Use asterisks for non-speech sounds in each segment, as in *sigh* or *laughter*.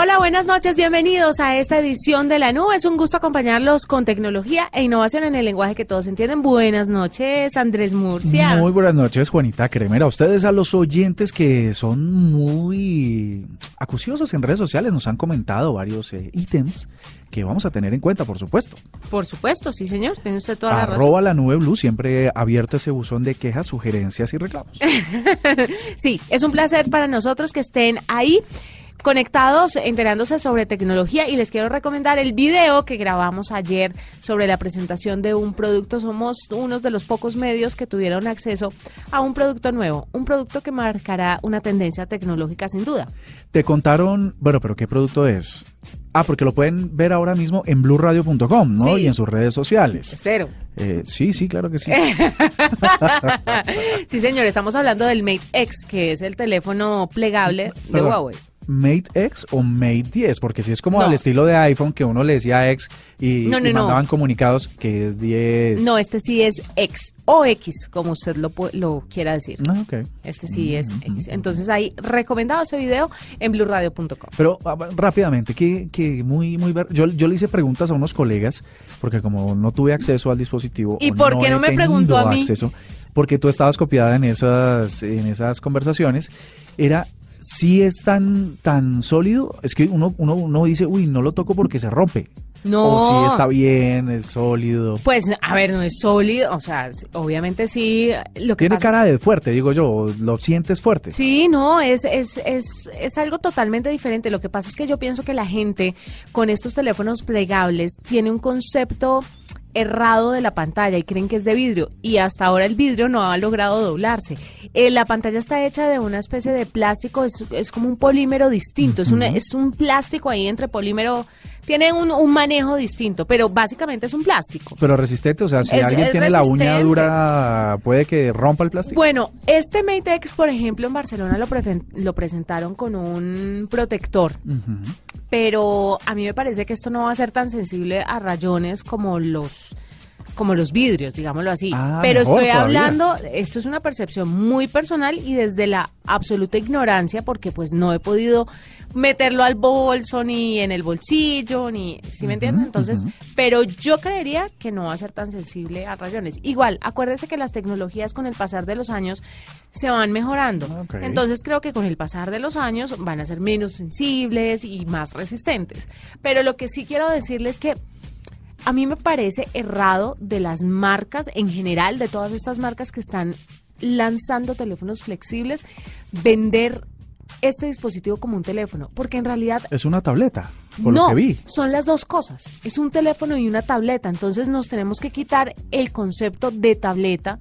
Hola, buenas noches, bienvenidos a esta edición de La Nube. Es un gusto acompañarlos con tecnología e innovación en el lenguaje que todos entienden. Buenas noches, Andrés Murcia. Muy buenas noches, Juanita Cremera. A ustedes, a los oyentes que son muy acuciosos en redes sociales, nos han comentado varios eh, ítems que vamos a tener en cuenta, por supuesto. Por supuesto, sí, señor. Tiene usted toda la razón. La nube blue, siempre abierto ese buzón de quejas, sugerencias y reclamos. *laughs* sí, es un placer para nosotros que estén ahí conectados enterándose sobre tecnología y les quiero recomendar el video que grabamos ayer sobre la presentación de un producto. Somos unos de los pocos medios que tuvieron acceso a un producto nuevo, un producto que marcará una tendencia tecnológica sin duda. Te contaron, bueno, pero ¿qué producto es? Ah, porque lo pueden ver ahora mismo en blurradio.com, ¿no? Sí. Y en sus redes sociales. Espero. Eh, sí, sí, claro que sí. *laughs* sí, señor, estamos hablando del Mate X, que es el teléfono plegable de. Huawei. Mate X o Mate 10, porque si es como No. al estilo de iPhone que uno le decía X y, No, no, y mandaban comunicados que es 10. No, este sí es X o X, como usted lo, lo quiera decir. Ah, ok. Este sí es X. Entonces ahí recomendado ese video en blurradio.com. Pero ah, rápidamente, que, que muy, muy ver- yo, yo le hice preguntas a unos colegas, porque como no tuve acceso al dispositivo. ¿Y por qué no me preguntó a mí? acceso, porque tú estabas copiada en esas, en esas conversaciones, era si es tan, tan sólido, es que uno, uno, uno dice, uy, no lo toco porque se rompe. No. O si está bien, es sólido. Pues, a ver, no es sólido, o sea, obviamente sí. Lo que Tiene pasa cara es- de fuerte, digo yo, lo sientes fuerte. Sí, no, es, es, es, es algo totalmente diferente. Lo que pasa es que yo pienso que la gente con estos teléfonos plegables tiene un concepto errado de la pantalla y creen que es de vidrio y hasta ahora el vidrio no ha logrado doblarse. Eh, la pantalla está hecha de una especie de plástico, es, es como un polímero distinto, es, una, es un plástico ahí entre polímero, tiene un, un manejo distinto, pero básicamente es un plástico. Pero resistente, o sea, si Es- alguien tiene la uña dura, puede que rompa el plástico. Bueno, este Mate X, por ejemplo, en Barcelona lo, presentaron con un protector. Pero a mí me parece que esto no va a ser tan sensible a rayones como los como los vidrios, digámoslo así. Ah, pero mejor estoy todavía. hablando, esto es una percepción muy personal y desde la absoluta ignorancia, porque pues no he podido meterlo al bolso ni en el bolsillo, ni, ¿sí me entienden? Entonces, pero yo creería que no va a ser tan sensible a rayones. Igual, acuérdese que las tecnologías con el pasar de los años se van mejorando. Ok. Entonces creo que con el pasar de los años van a ser menos sensibles y más resistentes. Pero lo que sí quiero decirles es que a mí me parece errado de las marcas en general, de todas estas marcas que están lanzando teléfonos flexibles, vender este dispositivo como un teléfono, porque en realidad Es una tableta, por no, lo que vi. son las dos cosas. Es un teléfono y una tableta. Entonces nos tenemos que quitar el concepto de tableta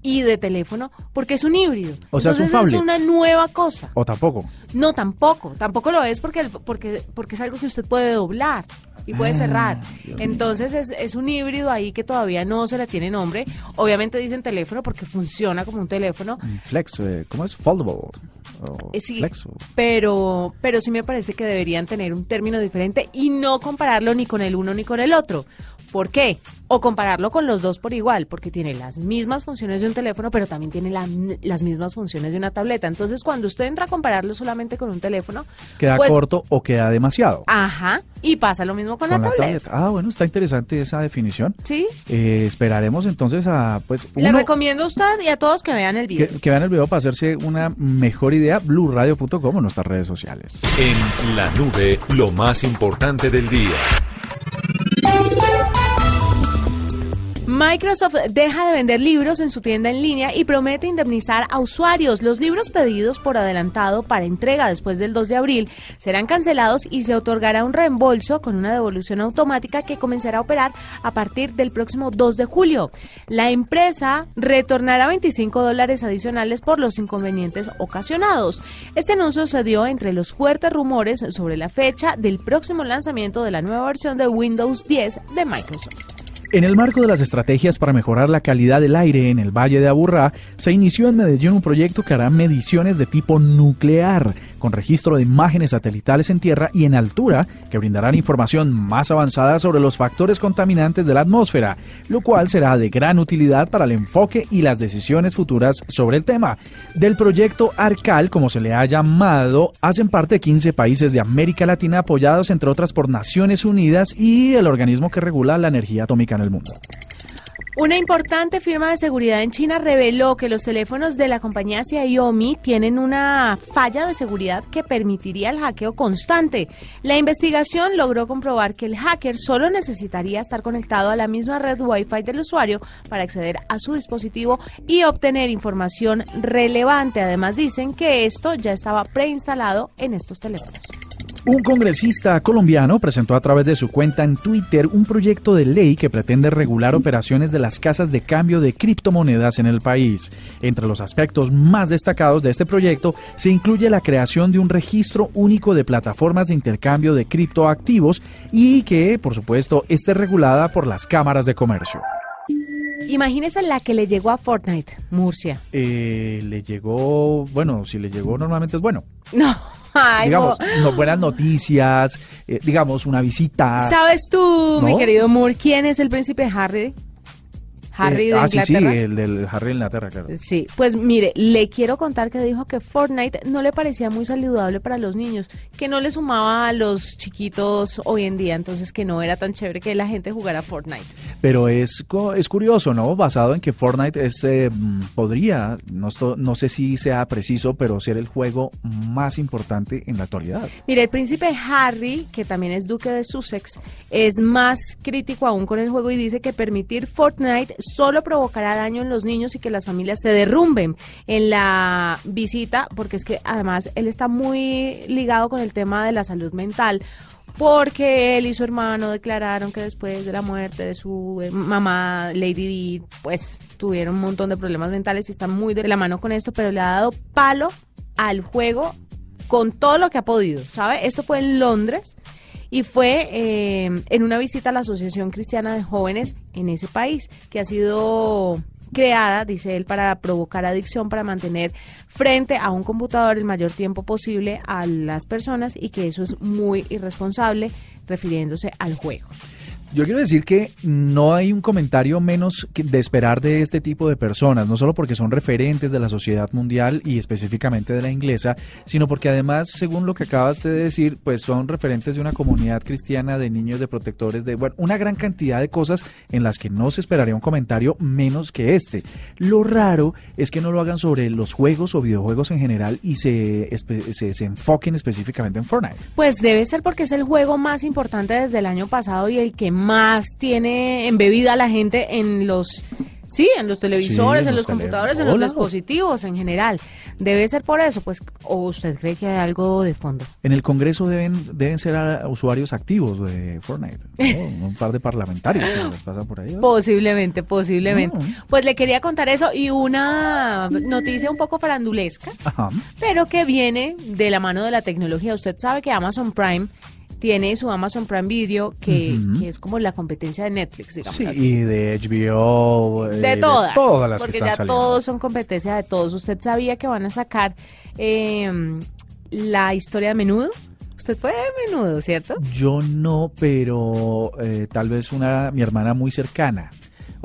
y de teléfono porque es un híbrido. O sea, es un Entonces es una nueva cosa. O tampoco. No, tampoco. Tampoco lo es porque, porque, porque es algo que usted puede doblar y puede Ah, cerrar. Entonces es, es un híbrido ahí que todavía no se le tiene nombre. Obviamente dicen teléfono porque funciona como un teléfono. Flex, eh, ¿cómo es? Foldable. O Eh, sí, Flexo. pero, pero sí me parece que deberían tener un término diferente y no compararlo ni con el uno ni con el otro. ¿Por qué? O compararlo con los dos por igual, porque tiene las mismas funciones de un teléfono, pero también tiene la- las mismas funciones de una tableta. Entonces, cuando usted entra a compararlo solamente con un teléfono, ¿Queda pues, corto o queda demasiado? Ajá, y pasa lo mismo con, la, tableta. Ah, bueno, está interesante esa definición. Sí, Eh, esperaremos entonces a, pues, le uno, recomiendo a usted y a todos que vean el video. que, que vean el video para hacerse una mejor idea, blueradio.com o nuestras redes sociales. En la nube, lo más importante del día. Thank you. Microsoft deja de vender libros en su tienda en línea y promete indemnizar a usuarios. Los libros pedidos por adelantado para entrega después del 2 de abril serán cancelados y se otorgará un reembolso con una devolución automática que comenzará a operar a partir del próximo 2 de julio. La empresa retornará 25 dólares adicionales por los inconvenientes ocasionados. Este anuncio se dio entre los fuertes rumores sobre la fecha del próximo lanzamiento de la nueva versión de Windows 10 de Microsoft. En el marco de las estrategias para mejorar la calidad del aire en el Valle de Aburrá, se inició en Medellín un proyecto que hará mediciones de tipo nuclear, con registro de imágenes satelitales en tierra y en altura, que brindarán información más avanzada sobre los factores contaminantes de la atmósfera, lo cual será de gran utilidad para el enfoque y las decisiones futuras sobre el tema. Del proyecto ARCAL, como se le ha llamado, hacen parte 15 países de América Latina apoyados entre otras por Naciones Unidas y el organismo que regula la energía atómica en el mundo. Una importante firma de seguridad en China reveló que los teléfonos de la compañía Xiaomi tienen una falla de seguridad que permitiría el hackeo constante. La investigación logró comprobar que el hacker solo necesitaría estar conectado a la misma red Wi-Fi del usuario para acceder a su dispositivo y obtener información relevante. Además dicen que esto ya estaba preinstalado en estos teléfonos. Un congresista colombiano presentó a través de su cuenta en Twitter un proyecto de ley que pretende regular operaciones de las casas de cambio de criptomonedas en el país. Entre los aspectos más destacados de este proyecto se incluye la creación de un registro único de plataformas de intercambio de criptoactivos y que, por supuesto, esté regulada por las cámaras de comercio. Imagínese la que le llegó a Fortnite, Murcia. Eh, le llegó, bueno, si le llegó normalmente es bueno. No. Ay, digamos, no. buenas noticias, eh, digamos, una visita. ¿Sabes tú, mi querido Moore, quién es el príncipe Harry? Harry Eh, de ah, sí, sí, Inglaterra. el del Harry de Inglaterra, claro. Sí, pues mire, le quiero contar que dijo que Fortnite no le parecía muy saludable para los niños, que no le sumaba a los chiquitos hoy en día, entonces que no era tan chévere que la gente jugara Fortnite. Pero es, es curioso, ¿no? Basado en que Fortnite es, eh, mm, podría, no, no sé si sea preciso, pero ser el juego más importante en la actualidad. Mire, el príncipe Harry, que también es duque de Sussex, es más crítico aún con el juego y dice que permitir Fortnite solo provocará daño en los niños y que las familias se derrumben en la visita, porque es que además él está muy ligado con el tema de la salud mental. Porque él y su hermano declararon que después de la muerte de su eh, mamá, Lady Di, pues tuvieron un montón de problemas mentales y están muy de la mano con esto, pero le ha dado palo al juego con todo lo que ha podido, ¿sabe? Esto fue en Londres y fue eh, en una visita a la Asociación Cristiana de Jóvenes en ese país, que ha sido creada, dice él, para provocar adicción, para mantener frente a un computador el mayor tiempo posible a las personas y que eso es muy irresponsable refiriéndose al juego. Yo quiero decir que no hay un comentario menos que de esperar de este tipo de personas, no solo porque son referentes de la sociedad mundial y específicamente de la inglesa, sino porque además, según lo que acabas de decir, pues son referentes de una comunidad cristiana, de niños, de protectores, de bueno, una gran cantidad de cosas en las que no se esperaría un comentario menos que este. Lo raro es que no lo hagan sobre los juegos o videojuegos en general y se, se, se enfoquen específicamente en Fortnite. Pues debe ser porque es el juego más importante desde el año pasado y el que más tiene embebida a la gente en los sí, en los televisores, Sí, en los computadores, en los dispositivos en general. Debe ser por eso, pues o usted cree que hay algo de fondo. En el Congreso deben, deben ser ah, usuarios activos de Fortnite. ¿no? *laughs* Un par de parlamentarios que les pasan por ahí. Posiblemente, posiblemente. No. Pues le quería contar eso y una noticia un poco farandulesca, Ajá. pero que viene de la mano de la tecnología. Usted sabe que Amazon Prime tiene su Amazon Prime Video, que, que es como la competencia de Netflix, digamos Sí, así. y de HBO. eh, De todas. todas las porque que están ya saliendo. todos son competencia de todos. ¿Usted sabía que van a sacar eh, la historia de menudo? ¿Usted Usted fue de menudo, ¿cierto? Yo no, pero eh, tal vez una mi hermana muy cercana.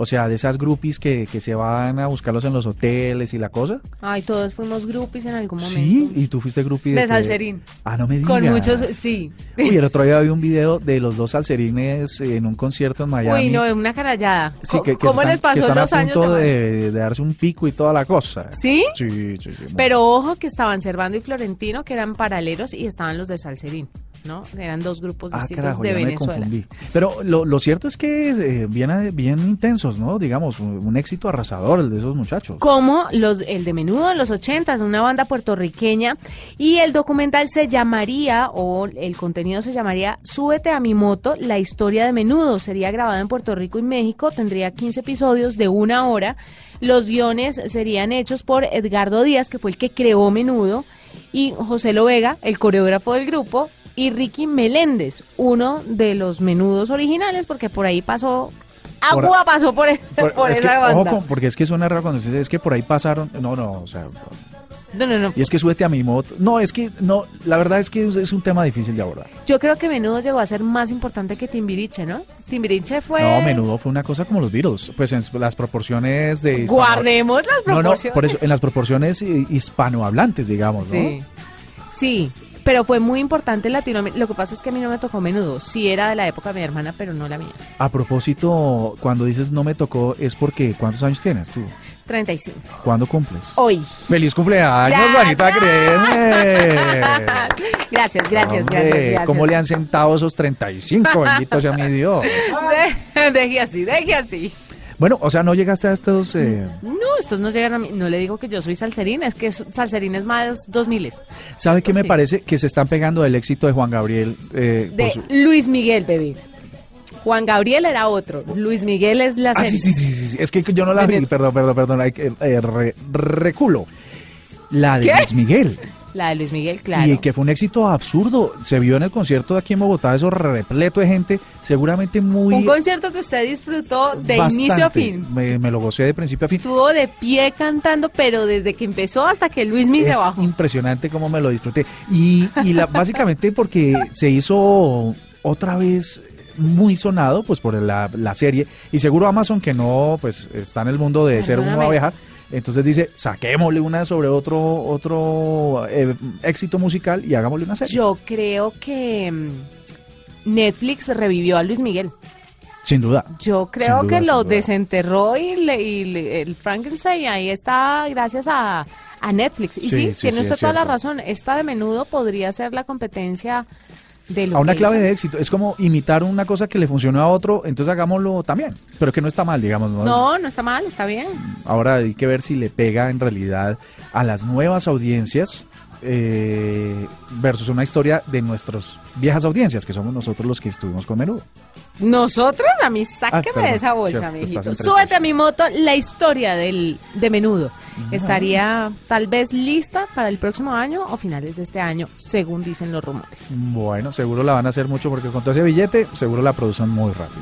O sea, de esas groupies que, que se van a buscarlos en los hoteles y la cosa. Ay, todos fuimos groupies en algún momento. Sí, y tú fuiste groupie de, De? Salserín. Ah, no me digas. Con muchos, sí. Uy, el otro día vi un video de los dos salserines en un concierto en Miami. Uy, no, una carallada. Sí, que, que ¿Cómo están- les que pasó están los a años punto de... de, de darse un pico y toda la cosa. ¿Sí? Sí, sí, sí. Pero ojo que estaban Servando y Florentino, que eran paralelos, y estaban los de Salserín, ¿no? Eran dos grupos Ah, distintos carajo, de me Venezuela. confundí. Pero lo, lo cierto es que eh, bien, bien intensos, ¿no? Digamos, un, un éxito arrasador el de esos muchachos. como los el de Menudo en los 80, una banda puertorriqueña y el documental se llamaría o el contenido se llamaría Súbete a mi moto, la historia de Menudo. Sería grabado en Puerto Rico y México, tendría 15 episodios de una hora. Los guiones serían hechos por Edgardo Díaz, que fue el que creó Menudo, y José Lovega, el coreógrafo del grupo, y Ricky Meléndez, uno de los menudos originales, porque por ahí pasó agua, pasó por, ese- Por- *laughs* por es que, esa banda. ojo, con- porque es que suena raro cuando dices, es que por ahí pasaron. No, no, o sea. No, no, no. Y es que súbete a mi moto. No, es que, no, la verdad es que es, un tema difícil de abordar. Yo creo que Menudo llegó a ser más importante que Timbiriche, ¿no? Timbiriche fue... No, menudo fue una cosa como los Beatles. Pues en las proporciones de. hispano- Guardemos las No, no, proporciones. por eso, en las proporciones eh, hispanohablantes, digamos, ¿no? Sí, sí, pero fue muy importante en Latinoamérica. Lo que pasa es que a mí no me tocó Menudo. Sí era de la época de mi hermana, pero no la mía. A propósito, cuando dices no me tocó, es porque ¿cuántos años tienes tú? 35. ¿Cuándo cumples? Hoy. ¡Feliz cumpleaños. Juanita Créeme! *laughs* gracias, gracias, Hombre, gracias, gracias. ¿Cómo le han sentado esos 35? *laughs* Bendito sea mi Dios. De- deje así, deje así. Bueno, o sea, no llegaste a estos... eh, No, estos no llegan a mí. No le digo que yo soy salserina, es que salserín es más 2000 ¿Sabe qué me Sí. parece? Que se están pegando del éxito de Juan Gabriel. eh, De su- Luis Miguel, bebé. Juan Gabriel era otro. Luis Miguel es la Ah, sí, sí, sí, sí, Es que yo no la vi. Perdón, perdón, perdón. eh, re- reculo. La de ¿Qué? Luis Miguel. La de Luis Miguel, claro. Y que fue un éxito absurdo. Se vio en el concierto de aquí en Bogotá, eso repleto de gente, seguramente muy... Un concierto que usted disfrutó de bastante. inicio a fin. Me, me lo gocé de principio a fin. Estuvo de pie cantando, pero desde que empezó hasta que Luis Miguel Es bajó. impresionante cómo me lo disfruté. Y, y la, básicamente porque se hizo otra vez muy sonado pues por la, la serie y seguro Amazon que no pues está en el mundo de ser una Perdóname. abeja entonces dice saquémosle una sobre otro otro eh, éxito musical y hagámosle una serie Yo creo que mm, Netflix revivió a Luis Miguel. sin duda Yo creo duda, que lo desenterró y, le- y le- el Frankenstein ahí está gracias a, a Netflix. Y Sí, sí, sí, tiene sí, usted toda la razón. Esta de menudo podría ser la competencia a una clave hizo. de éxito es como imitar una cosa que le funcionó a otro entonces hagámoslo también pero que no está mal digamos ¿no? No, no está mal, está bien. Ahora hay que ver si le pega en realidad a las nuevas audiencias eh, versus una historia de nuestras viejas audiencias, que somos nosotros los que estuvimos con menudo. Nosotros, a mí, sáqueme Ah, de esa bolsa, cierto, mijito. Súbete a 35. mi moto la historia del, de menudo. Estaría tal vez lista para el próximo año o finales de este año, según dicen los rumores. Bueno, seguro la van a hacer mucho porque con todo ese billete, seguro la producen muy rápido.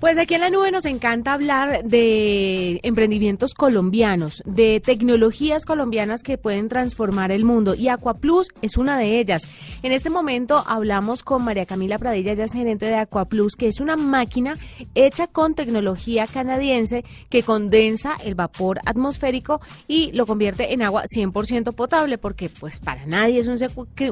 Pues aquí en la nube nos encanta hablar de emprendimientos colombianos, de tecnologías colombianas que pueden transformar el mundo y Aquaplus es una de ellas. En este momento hablamos con María Camila Pradilla, ella es gerente de Aquaplus, que es una máquina hecha con tecnología canadiense que condensa el vapor atmosférico y lo convierte en agua 100% potable porque pues para nadie es un,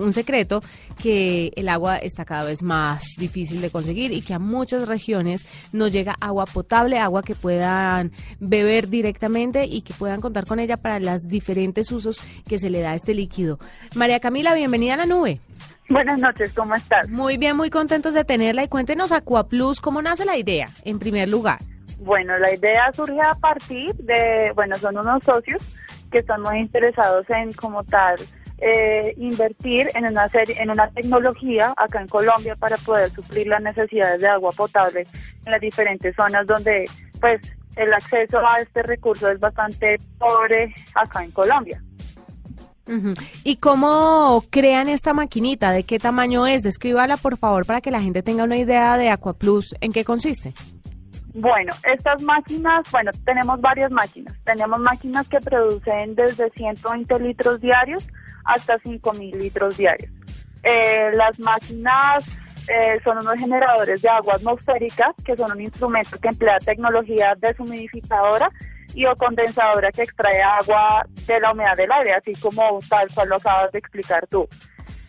un secreto que el agua está cada vez más difícil de conseguir y que a muchas regiones no llega agua potable, agua que puedan beber directamente y que puedan contar con ella para los diferentes usos que se le da a este líquido. María Camila, bienvenida a la nube. Buenas noches, ¿cómo estás? Muy bien, muy contentos de tenerla y cuéntenos Aquaplus, ¿cómo nace la idea en primer lugar? Bueno, la idea surge a partir de, bueno, son unos socios que están muy interesados en como tal eh, invertir en una serie, en una tecnología acá en Colombia para poder suplir las necesidades de agua potable en las diferentes zonas donde pues el acceso a este recurso es bastante pobre acá en Colombia. ¿Y cómo crean esta maquinita? ¿De qué tamaño es? Descríbala, por favor, para que la gente tenga una idea de Aquaplus, en qué consiste. Bueno, estas máquinas, bueno, tenemos varias máquinas. Tenemos máquinas que producen desde 120 litros diarios hasta 5.000 litros diarios. Eh, las máquinas eh, son unos generadores de agua atmosférica, que son un instrumento que emplea tecnología deshumidificadora y o condensadora que extrae agua de la humedad del aire, así como tal cual lo acabas de explicar tú.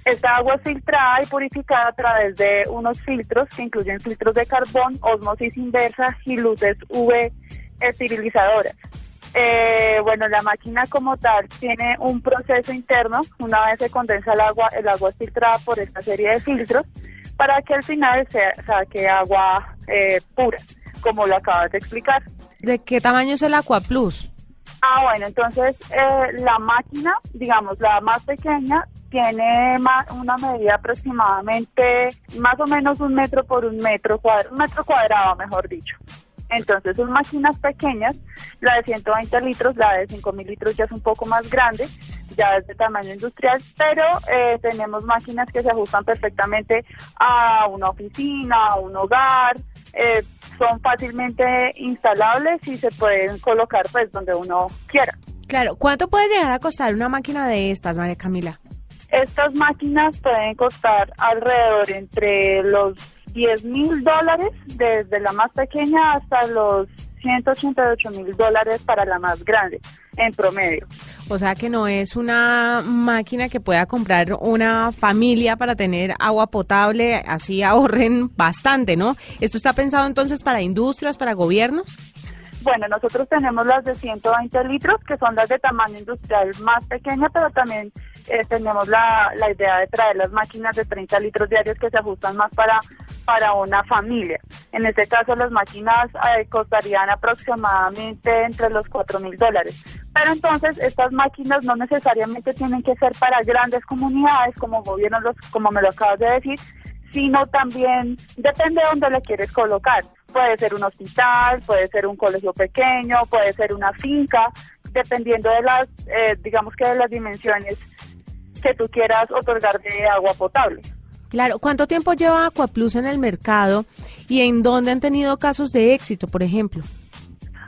Esta agua es filtrada y purificada a través de unos filtros que incluyen filtros de carbón, osmosis inversa y luces UV esterilizadoras. Eh, bueno, la máquina como tal tiene un proceso interno. Una vez se condensa el agua, el agua es filtrada por esta serie de filtros para que al final se saque agua eh, pura, como lo acabas de explicar. ¿De qué tamaño es el Aquaplus? Ah, bueno, entonces eh, la máquina, digamos, la más pequeña, tiene una medida aproximadamente más o menos un metro por un metro cuadrado, un metro cuadrado, mejor dicho. Entonces son máquinas pequeñas, la de 120 litros, la de 5.000 litros ya es un poco más grande, ya es de tamaño industrial, pero eh, tenemos máquinas que se ajustan perfectamente a una oficina, a un hogar, eh, son fácilmente instalables y se pueden colocar pues donde uno quiera. Claro, ¿cuánto puede llegar a costar una máquina de estas, María Camila? Estas máquinas pueden costar alrededor entre los 10 mil dólares, desde la más pequeña hasta los 188 mil dólares para la más grande, en promedio. O sea que no es una máquina que pueda comprar una familia para tener agua potable, así ahorren bastante, ¿no? ¿Esto está pensado entonces para industrias, para gobiernos? Bueno, nosotros tenemos las de 120 litros, que son las de tamaño industrial más pequeña, pero también eh, tenemos la, la idea de traer las máquinas de 30 litros diarios que se ajustan más para, para una familia. En este caso, las máquinas eh, costarían aproximadamente entre los 4 mil dólares. Pero entonces, estas máquinas no necesariamente tienen que ser para grandes comunidades, como gobiernos, los, como me lo acabas de decir, sino también depende de dónde le quieres colocar. Puede ser un hospital, puede ser un colegio pequeño, puede ser una finca, dependiendo de las, eh, digamos que de las dimensiones que tú quieras otorgar de agua potable. Claro, ¿cuánto tiempo lleva Aquaplus en el mercado y en dónde han tenido casos de éxito, por ejemplo?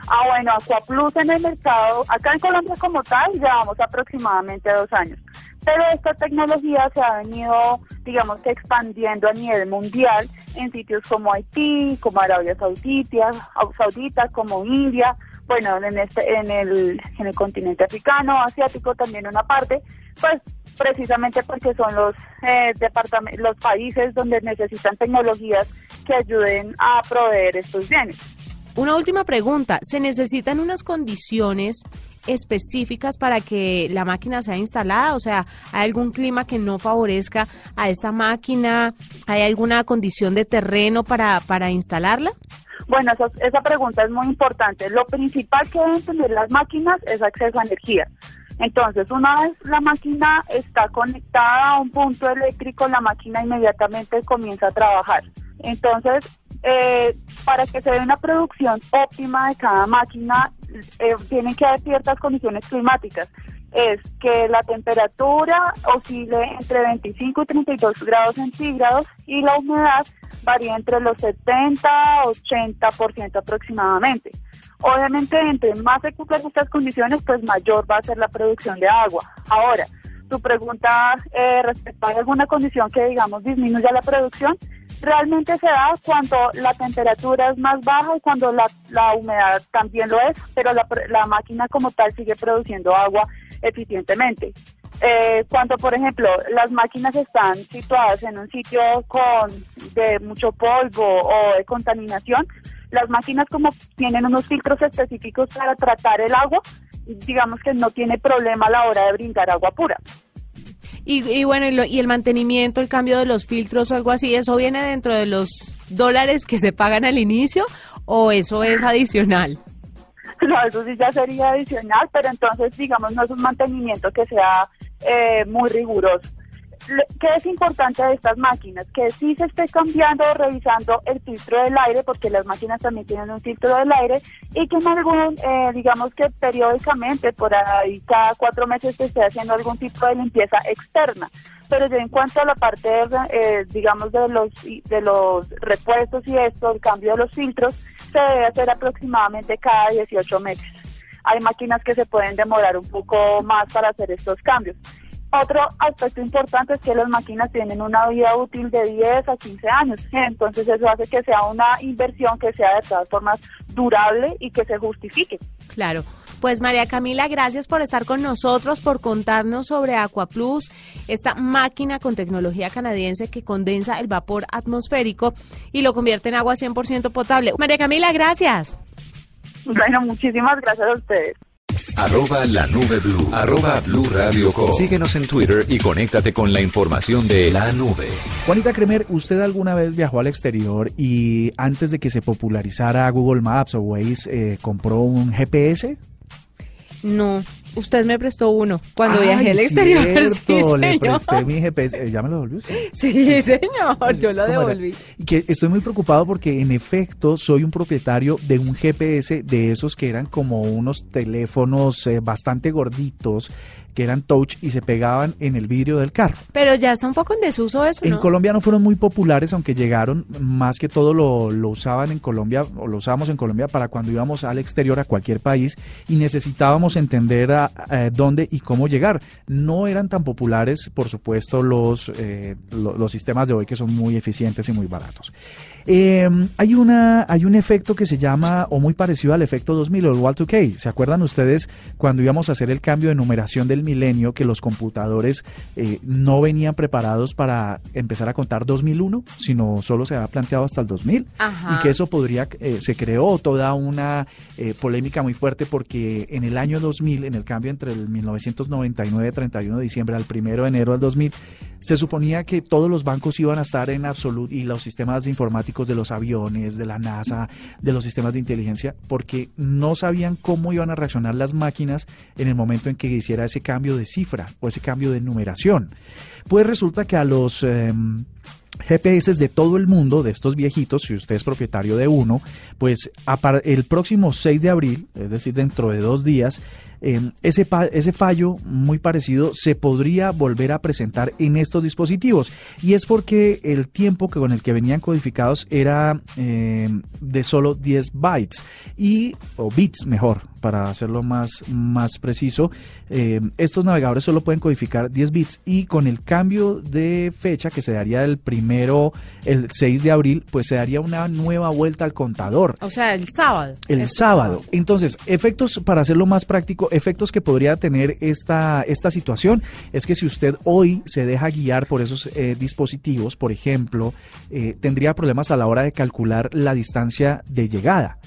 Ah, bueno, Aquaplus en el mercado, acá en Colombia como tal, llevamos aproximadamente dos años. Pero esta tecnología se ha venido, digamos expandiendo a nivel mundial en sitios como Haití, como Arabia Saudita, Saudita como India, bueno, en este, en el, en el continente africano, asiático también una parte, pues precisamente porque son los eh, los países donde necesitan tecnologías que ayuden a proveer estos bienes. Una última pregunta, ¿se necesitan unas condiciones específicas para que la máquina sea instalada? O sea, ¿hay algún clima que no favorezca a esta máquina? ¿Hay alguna condición de terreno para, para instalarla? Bueno, esa, esa pregunta es muy importante. Lo principal que deben tener las máquinas es acceso a energía. Entonces, una vez la máquina está conectada a un punto eléctrico, la máquina inmediatamente comienza a trabajar. Entonces, eh, para que se dé una producción óptima de cada máquina, eh, tienen que haber ciertas condiciones climáticas. Es que la temperatura oscile entre 25 y 32 grados centígrados y la humedad varía entre los 70 a 80% aproximadamente. Obviamente, entre más se cumplan estas condiciones, pues mayor va a ser la producción de agua. Ahora, tu pregunta eh, respecto a alguna condición que, digamos, disminuya la producción, realmente se da cuando la temperatura es más baja y cuando la, la humedad también lo es, pero la, la máquina como tal sigue produciendo agua eficientemente. Eh, cuando, por ejemplo, las máquinas están situadas en un sitio con de mucho polvo o de contaminación, las máquinas como tienen unos filtros específicos para tratar el agua, digamos que no tiene problema a la hora de brindar agua pura. Y, y bueno, y, lo- y el mantenimiento, el cambio de los filtros o algo así, ¿eso viene dentro de los dólares que se pagan al inicio o eso es adicional? *laughs* No, eso sí ya sería adicional, pero entonces, digamos, no es un mantenimiento que sea eh, muy riguroso. ¿Qué es importante de estas máquinas? Que sí se esté cambiando o revisando el filtro del aire, porque las máquinas también tienen un filtro del aire, y que en algún, eh, digamos que periódicamente, por ahí cada cuatro meses se esté haciendo algún tipo de limpieza externa. Pero ya en cuanto a la parte, eh, digamos, de los, de los repuestos y esto, el cambio de los filtros, se debe hacer aproximadamente cada 18 meses. Hay máquinas que se pueden demorar un poco más para hacer estos cambios. Otro aspecto importante es que las máquinas tienen una vida útil de 10 a 15 años, entonces eso hace que sea una inversión que sea de todas formas durable y que se justifique. Claro. Pues María Camila, gracias por estar con nosotros, por contarnos sobre Aquaplus, esta máquina con tecnología canadiense que condensa el vapor atmosférico y lo convierte en agua 100% potable. María Camila, gracias. Bueno, muchísimas gracias a ustedes. Arroba la nube blue. Arroba blue radio com. Síguenos en Twitter y conéctate con la información de la nube. Juanita Kremer, ¿usted alguna vez viajó al exterior y antes de que se popularizara Google Maps o Waze eh, compró un GPS? No, usted me prestó uno cuando Ay, viajé al exterior. *laughs* cierto, sí, le señor. presté mi GPS. Eh, ¿Ya me lo devolvió usted? Sí, señor, yo lo devolví. Que estoy muy preocupado porque en efecto soy un propietario de un GPS de esos que eran como unos teléfonos eh, bastante gorditos, que eran touch y se pegaban en el vidrio del carro. Pero ya está un poco en desuso eso, En. Colombia no fueron muy populares, aunque llegaron, más que todo lo, lo usaban en Colombia, o lo usábamos en Colombia para cuando íbamos al exterior, a cualquier país, y necesitábamos entender a, a dónde y cómo llegar. No eran tan populares, por supuesto, los, eh, lo- los sistemas de hoy que son muy eficientes y muy baratos. Eh, hay, una, hay un efecto que se llama, o muy parecido al efecto 2000 o el Y2K. ¿Se acuerdan ustedes cuando íbamos a hacer el cambio de numeración del milenio que los computadores eh, no venían preparados para empezar a contar 2001, sino solo se había planteado hasta el 2000? Ajá. Y que eso podría, eh, se creó toda una eh, polémica muy fuerte porque en el año 2000, en el cambio entre el 1999, 31 de diciembre al 1 de enero del 2000, se suponía que todos los bancos iban a estar en absoluto y los sistemas informáticos de los aviones, de la NASA, de los sistemas de inteligencia, porque no sabían cómo iban a reaccionar las máquinas en el momento en que hiciera ese cambio de cifra o ese cambio de numeración. Pues resulta que a los... em, GPS de todo el mundo, de estos viejitos, si usted es propietario de uno, pues el próximo 6 de abril, es decir, dentro de dos días, eh, ese, ese fallo muy parecido se podría volver a presentar en estos dispositivos. Y es porque el tiempo que con el que venían codificados era eh, de solo 10 bytes y, o bits mejor, para hacerlo más, más preciso, eh, estos navegadores solo pueden codificar 10 bits y con el cambio de fecha que se daría el primero, el 6 de abril, pues se daría una nueva vuelta al contador. O sea, el sábado. El Este sábado. Entonces, efectos, para hacerlo más práctico, efectos que podría tener esta, esta situación es que si usted hoy se deja guiar por esos eh, dispositivos, por ejemplo, eh, tendría problemas a la hora de calcular la distancia de llegada.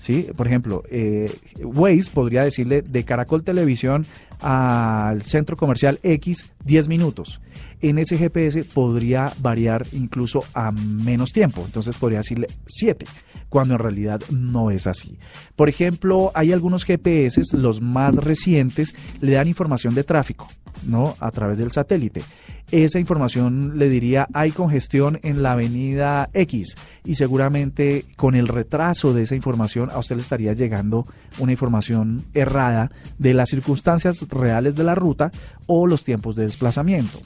¿Sí? Por ejemplo, eh, Waze podría decirle de Caracol Televisión al centro comercial X 10 minutos. En ese GPS podría variar incluso a menos tiempo, entonces podría decirle 7, cuando en realidad no es así. Por ejemplo, hay algunos GPS, los más recientes, le dan información de tráfico, ¿no? A través del satélite. Esa información le diría hay congestión en la avenida X y seguramente con el retraso de esa información a usted le estaría llegando una información errada de las circunstancias reales de la ruta o los tiempos de desplazamiento.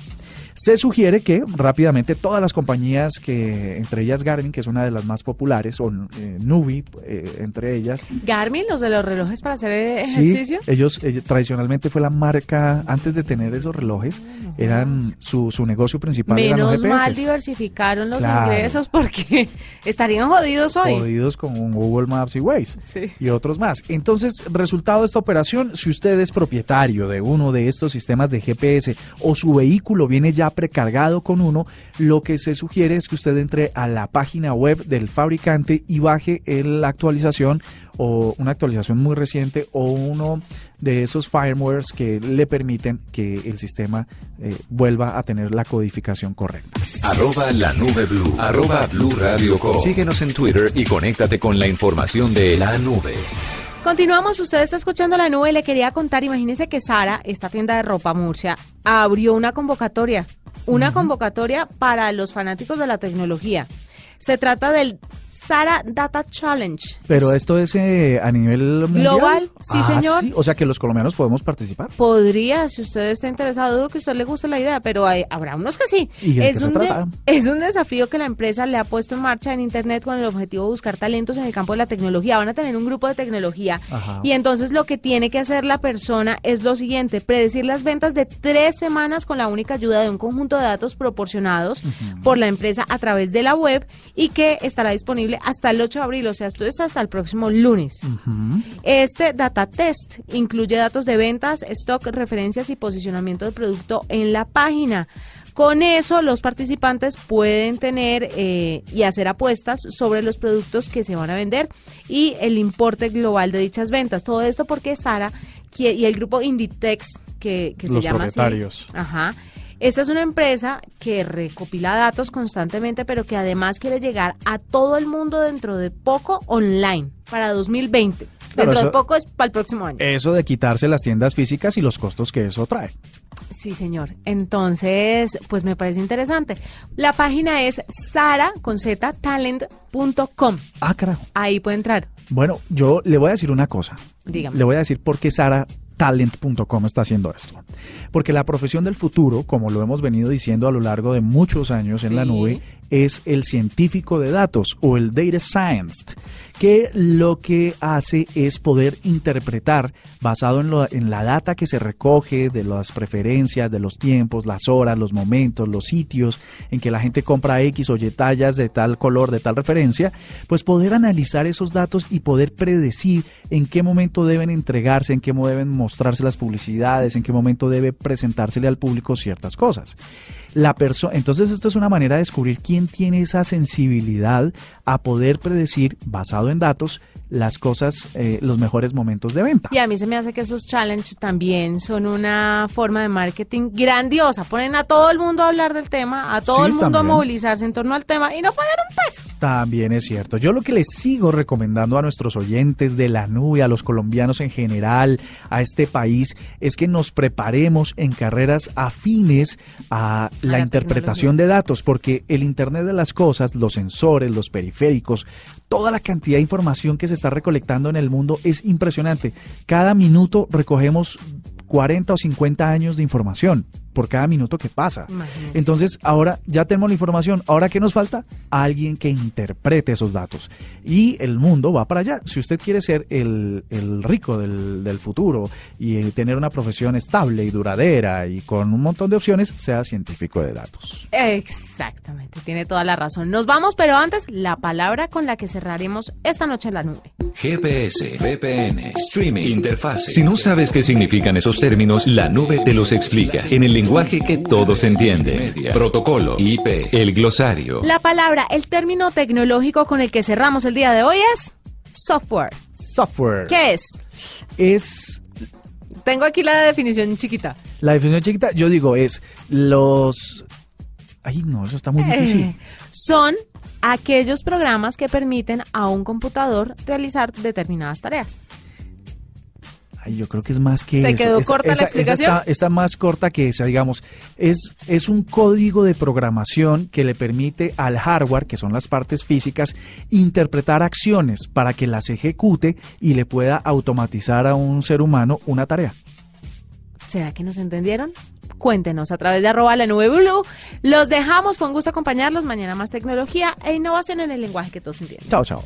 Se sugiere que rápidamente todas las compañías que, entre ellas Garmin, que es una de las más populares, o eh, Nubi, eh, entre ellas, Garmin, los de los relojes para hacer eh, Sí, ejercicio. ellos, ellos- tradicionalmente fue la marca, antes de tener esos relojes, eran su, su negocio principal eran los Menos mal diversificaron los Claro. ingresos porque *laughs* estarían jodidos hoy. Jodidos con Google Maps y Waze. Sí. y otros más. Entonces, resultado de esta operación, si usted es propietario de uno de estos sistemas de GPS o su vehículo viene ya precargado con uno, lo que se sugiere es que usted entre a la página web del fabricante y baje la actualización o una actualización muy reciente o uno de esos firmwares que le permiten que el sistema eh, vuelva a tener la codificación correcta. Arroba la nube blue. Arroba blue radio com. Síguenos en Twitter y conéctate con la información de la nube. Continuamos, usted está escuchando la nube, le quería contar, imagínese que Sara, esta tienda de ropa Murcia, abrió una convocatoria, una convocatoria para los fanáticos de la tecnología. Se trata del Sara Data Challenge. Pero esto es eh, a nivel mundial. Global, sí, Ah, señor. sí, O sea que los colombianos podemos participar. Podría, si usted está interesado, dudo que a usted le guste la idea, pero hay- habrá unos que sí. ¿Y de es, un de- trata? es un desafío que la empresa le ha puesto en marcha en Internet con el objetivo de buscar talentos en el campo de la tecnología. Van a tener un grupo de tecnología Ajá. y entonces lo que tiene que hacer la persona es lo siguiente, predecir las ventas de tres semanas con la única ayuda de un conjunto de datos proporcionados por la empresa a través de la web y que estará disponible hasta el 8 de abril, o sea, esto es hasta el próximo lunes. Este data test incluye datos de ventas, stock, referencias y posicionamiento del producto en la página. Con eso, los participantes pueden tener eh, y hacer apuestas sobre los productos que se van a vender y el importe global de dichas ventas. Todo esto porque Sara y el grupo Inditex, que, que se Los llama así. Ajá. Esta es una empresa que recopila datos constantemente, pero que además quiere llegar a todo el mundo dentro de poco online para 2020. Claro, dentro de eso- poco es para el próximo año. Eso de quitarse las tiendas físicas y los costos que eso trae. Sí, señor. Entonces, pues me parece interesante. La página es sara con z talent.com. Ah, carajo. Ahí puede entrar. Bueno, yo le voy a decir una cosa. Dígame. Le voy a decir por qué Sara talent.com está haciendo esto. Porque la profesión del futuro, como lo hemos venido diciendo a lo largo de muchos años en la nube, es el científico de datos o el data science, que lo que hace es poder interpretar basado en, lo- en la data que se recoge de las preferencias, de los tiempos, las horas, los momentos, los sitios en que la gente compra X o Y tallas de tal color, de tal referencia, pues poder analizar esos datos y poder predecir en qué momento deben entregarse, en qué mo- deben mostrarse las publicidades, en qué momento debe presentársele al público ciertas cosas. La Entonces esto es una manera de descubrir quién tiene esa sensibilidad a poder predecir, basado en datos, las cosas, eh, los mejores momentos de venta. Y a mí se me hace que esos challenges también son una forma de marketing grandiosa. Ponen a todo el mundo a hablar del tema, a todo Sí, el mundo a movilizarse en torno al tema y no pagan un peso. También es cierto. Yo lo que les sigo recomendando a nuestros oyentes de la nube, a los colombianos en general, a este país, es que nos preparemos en carreras afines a la, la interpretación de datos, porque el Internet de las Cosas, los sensores, los periféricos, toda la cantidad de información que se está recolectando en el mundo es impresionante. Cada minuto recogemos 40 o 50 años de información por cada minuto que pasa. Entonces, ahora ya tenemos la información. ¿Ahora qué nos falta? Alguien que interprete esos datos. Y el mundo va para allá. Si usted quiere ser el, el rico del, del futuro y eh, tener una profesión estable y duradera y con un montón de opciones, sea científico de datos. Exactamente, tiene toda la razón. Nos vamos, pero antes, la palabra con la que cerraremos esta noche en la nube. GPS, VPN, streaming, interfase. Si no sabes qué significan esos términos, la nube te los explica en el lenguaje que todos entienden. Protocolo, IP, el glosario. La palabra, el término tecnológico con el que cerramos el día de hoy es software. Software. ¿Qué es? Es Tengo aquí la definición chiquita. la definición chiquita. Yo digo, es los. Ay, no, eso está muy difícil. Eh, son aquellos programas que permiten a un computador realizar determinadas tareas. Ay, yo creo que es más que ¿Se eso. quedó Esta- corta la explicación? está, está más corta que esa, digamos. Es, es un código de programación que le permite al hardware, que son las partes físicas, interpretar acciones para que las ejecute y le pueda automatizar a un ser humano una tarea. ¿Será que nos entendieron? Cuéntenos a través de arroba la nube blue. Los dejamos, un gusto acompañarlos. Mañana más tecnología e innovación en el lenguaje que todos entienden. Chao, chao.